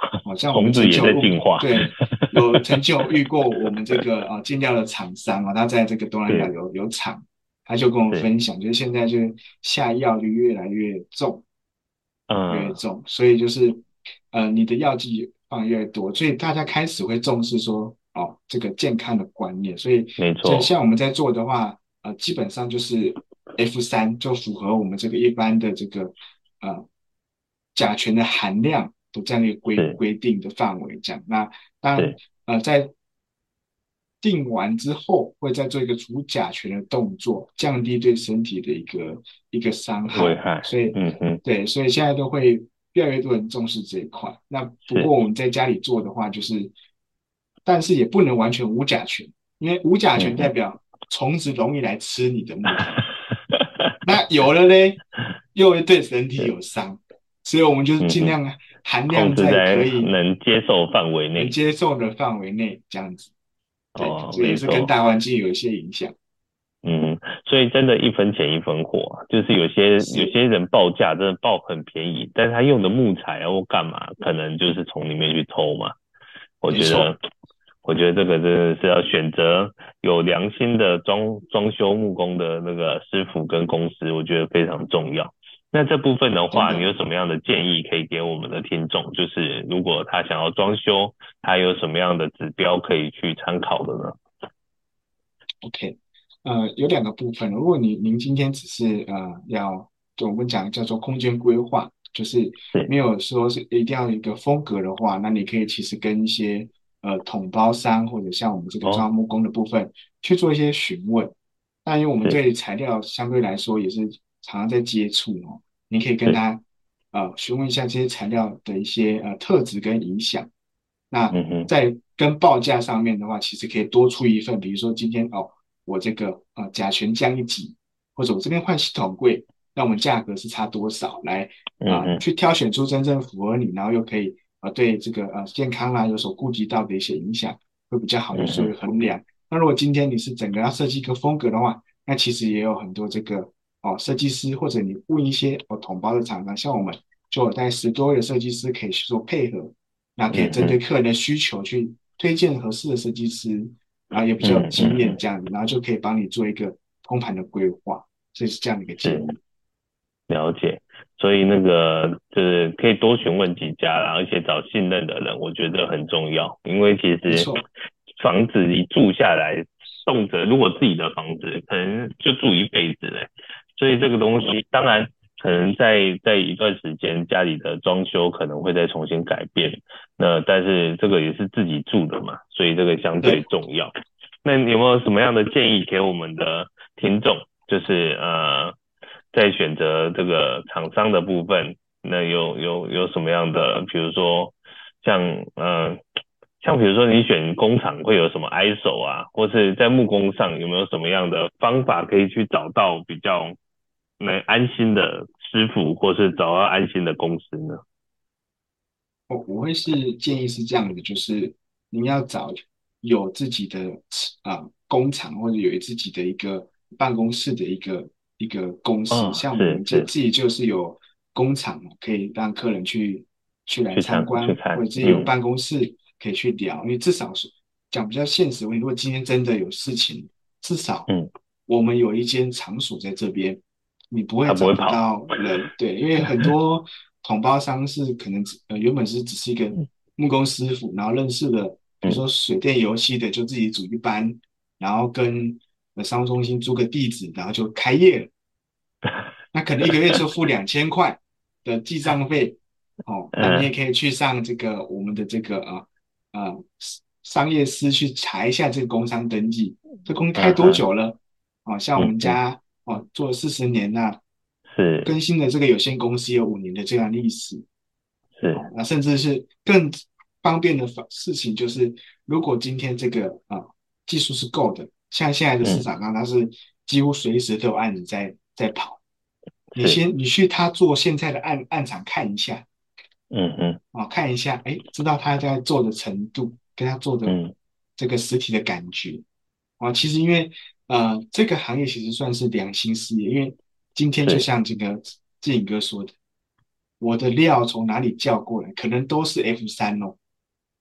[LAUGHS] 好像我们曾经有进化，对，[LAUGHS] 有曾经有遇过我们这个啊进料的厂商啊，他在这个东南亚有有厂，他就跟我们分享，就是现在就是下药就越来越重，嗯，越重，所以就是呃你的药剂放越多，所以大家开始会重视说哦这个健康的观念，所以没错，像我们在做的话，呃基本上就是 F 三就符合我们这个一般的这个呃甲醛的含量。都这样一个规规定的范围这样，那当然呃在定完之后，会再做一个除甲醛的动作，降低对身体的一个一个伤害。所以嗯嗯，对，所以现在都会越来越多人重视这一块。那不过我们在家里做的话，就是，但是也不能完全无甲醛，因为无甲醛代表虫子容易来吃你的木头，[LAUGHS] 那有了嘞，又会对身体有伤，所以我们就是尽量。含量在可以能接受范围内，能接受的范围内这样子，哦，所以也是跟大环境有一些影响。嗯，所以真的，一分钱一分货，就是有些有些人报价真的报很便宜，但是他用的木材啊或干嘛，可能就是从里面去偷嘛。我觉得，我觉得这个真的是要选择有良心的装装修木工的那个师傅跟公司，我觉得非常重要。那这部分的话，你有什么样的建议可以给我们的听众？就是如果他想要装修，他有什么样的指标可以去参考的呢？OK，呃，有两个部分。如果你您今天只是呃要就我们讲叫做空间规划，就是没有说是一定要一个风格的话，那你可以其实跟一些呃统包商或者像我们这个装木工的部分、哦、去做一些询问。那因为我们对材料相对来说也是。常常在接触哦，你可以跟他呃询问一下这些材料的一些呃特质跟影响。那在跟报价上面的话，其实可以多出一份，比如说今天哦，我这个呃甲醛降一级，或者我这边换系统柜，那我们价格是差多少？来啊、呃，去挑选出真正符合你，然后又可以呃对这个呃健康啊有所顾及到的一些影响，会比较好的作为衡量。那如果今天你是整个要设计一个风格的话，那其实也有很多这个。哦，设计师或者你问一些哦同包的厂商，像我们就有大概十多位的设计师可以去做配合，那可以针对客人的需求去推荐合适的设计师，然后也比较有经验这样子，然后就可以帮你做一个通盘的规划，所以是这样的一个建议。了解，所以那个就是可以多询问几家，然后而且找信任的人，我觉得很重要，因为其实房子一住下来，动辄如果自己的房子可能就住一辈子嘞。所以这个东西当然可能在在一段时间家里的装修可能会再重新改变，那但是这个也是自己住的嘛，所以这个相对重要。那你有没有什么样的建议给我们的听众？就是呃，在选择这个厂商的部分，那有有有什么样的，比如说像呃像比如说你选工厂会有什么 ISO 啊，或是在木工上有没有什么样的方法可以去找到比较。能安心的师傅，或是找到安心的公司呢？我我会是建议是这样的，就是你要找有自己的啊、呃、工厂，或者有自己的一个办公室的一个一个公司，哦、像我们自自己就是有工厂，可以让客人去去来参观，或者自己有办公室可以去聊。嗯、因为至少是讲比较现实问题，如果今天真的有事情，至少嗯，我们有一间场所在这边。你不会找不到人，对，因为很多统包商是可能呃原本是只是一个木工师傅，然后认识的，比如说水电油漆的，就自己组一班，然后跟商务中心租个地址，然后就开业了。那可能一个月就付两千块的记账费，哦，[LAUGHS] 那你也可以去上这个我们的这个啊呃商业司去查一下这个工商登记，这工开多久了？哦，像我们家。哦，做了四十年呐、啊、是。更新的这个有限公司有五年的这样历史，是、哦、那甚至是更方便的事情，就是如果今天这个啊技术是够的，像现在的市场上，它是几乎随时都有案子在在跑。你先，你去他做现在的案案场看一下，嗯嗯，啊，看一下，哎，知道他在做的程度，跟他做的这个实体的感觉，啊，其实因为呃，这个行业其实算是良心事业，因为今天就像这个志颖哥说的，我的料从哪里叫过来，可能都是 F 三哦，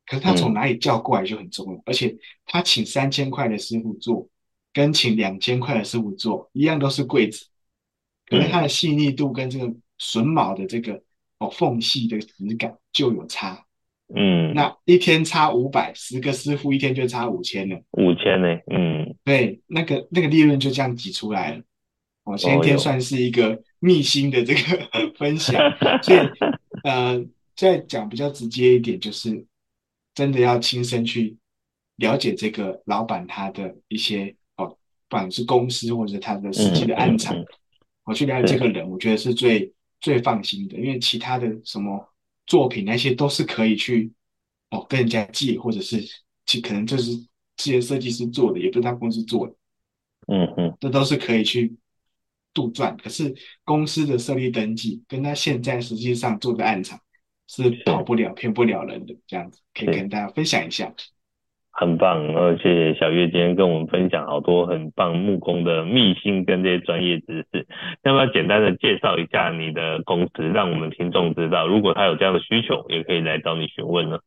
可是他从哪里叫过来就很重要，而且他请三千块的师傅做，跟请两千块的师傅做一样，都是柜子。可是它的细腻度跟这个榫卯的这个哦缝隙的质感就有差，嗯，那一天差五百，十个师傅一天就差五千了，五千呢，嗯，对，那个那个利润就这样挤出来了。哦，今天算是一个秘辛的这个 [LAUGHS] 分享，哦、所以呃，再讲比较直接一点，就是真的要亲身去了解这个老板他的一些哦，不管是公司或者他的实际的案场。嗯嗯嗯。我去了解这个人，我觉得是最最放心的，因为其他的什么作品那些都是可以去哦跟人家借，或者是其可能就是这些设计师做的，也不是他公司做的，嗯嗯，这都是可以去杜撰。可是公司的设立登记跟他现在实际上做的案场是跑不了、骗不了人的，这样子可以跟大家分享一下。很棒，而且小月今天跟我们分享好多很棒木工的秘辛跟这些专业知识。要不要简单的介绍一下你的公司，让我们听众知道，如果他有这样的需求，也可以来找你询问呢？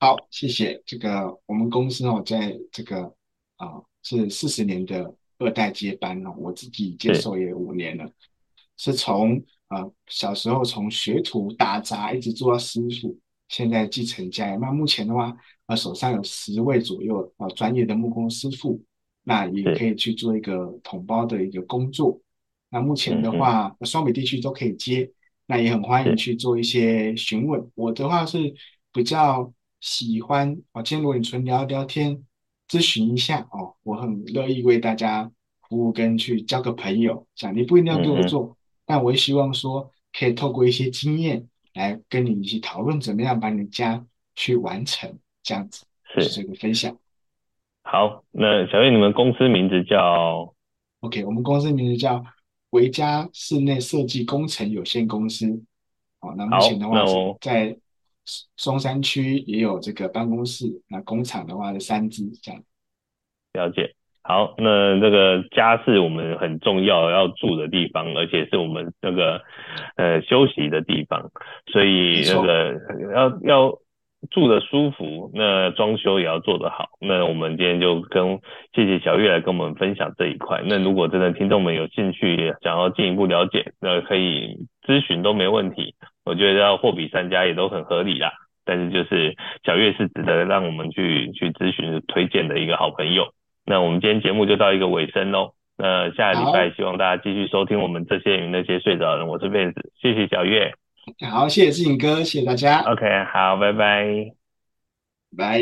好，谢谢。这个我们公司哦，在这个啊、呃、是四十年的二代接班哦，我自己接手也五年了，是，是从啊、呃、小时候从学徒打杂一直做到师傅。现在继承家业，那目前的话，呃，手上有十位左右呃专业的木工师傅，那也可以去做一个统包的一个工作。那目前的话，双北地区都可以接，那也很欢迎去做一些询问。我的话是比较喜欢哦，今天如果你纯聊聊天，咨询一下哦，我很乐意为大家服务跟去交个朋友。讲你不一定要给我做，但我也希望说可以透过一些经验。来跟你一起讨论怎么样把你的家去完成，这样子是这个分享。好，那小月，你们公司名字叫？OK，我们公司名字叫维嘉室内设计工程有限公司。好，那目前的话在松山区也有这个办公室，那工厂的话是三支这样。了解。好，那这个家是我们很重要要住的地方，而且是我们那个呃休息的地方，所以那个要要住的舒服，那装修也要做得好。那我们今天就跟谢谢小月来跟我们分享这一块。那如果真的听众们有兴趣想要进一步了解，那可以咨询都没问题。我觉得要货比三家也都很合理啦。但是就是小月是值得让我们去去咨询推荐的一个好朋友。那我们今天节目就到一个尾声喽。那下个礼拜希望大家继续收听我们这些与那些睡着的人，我是贝子，谢谢小月。好，谢谢志颖哥，谢谢大家。OK，好，拜拜。拜。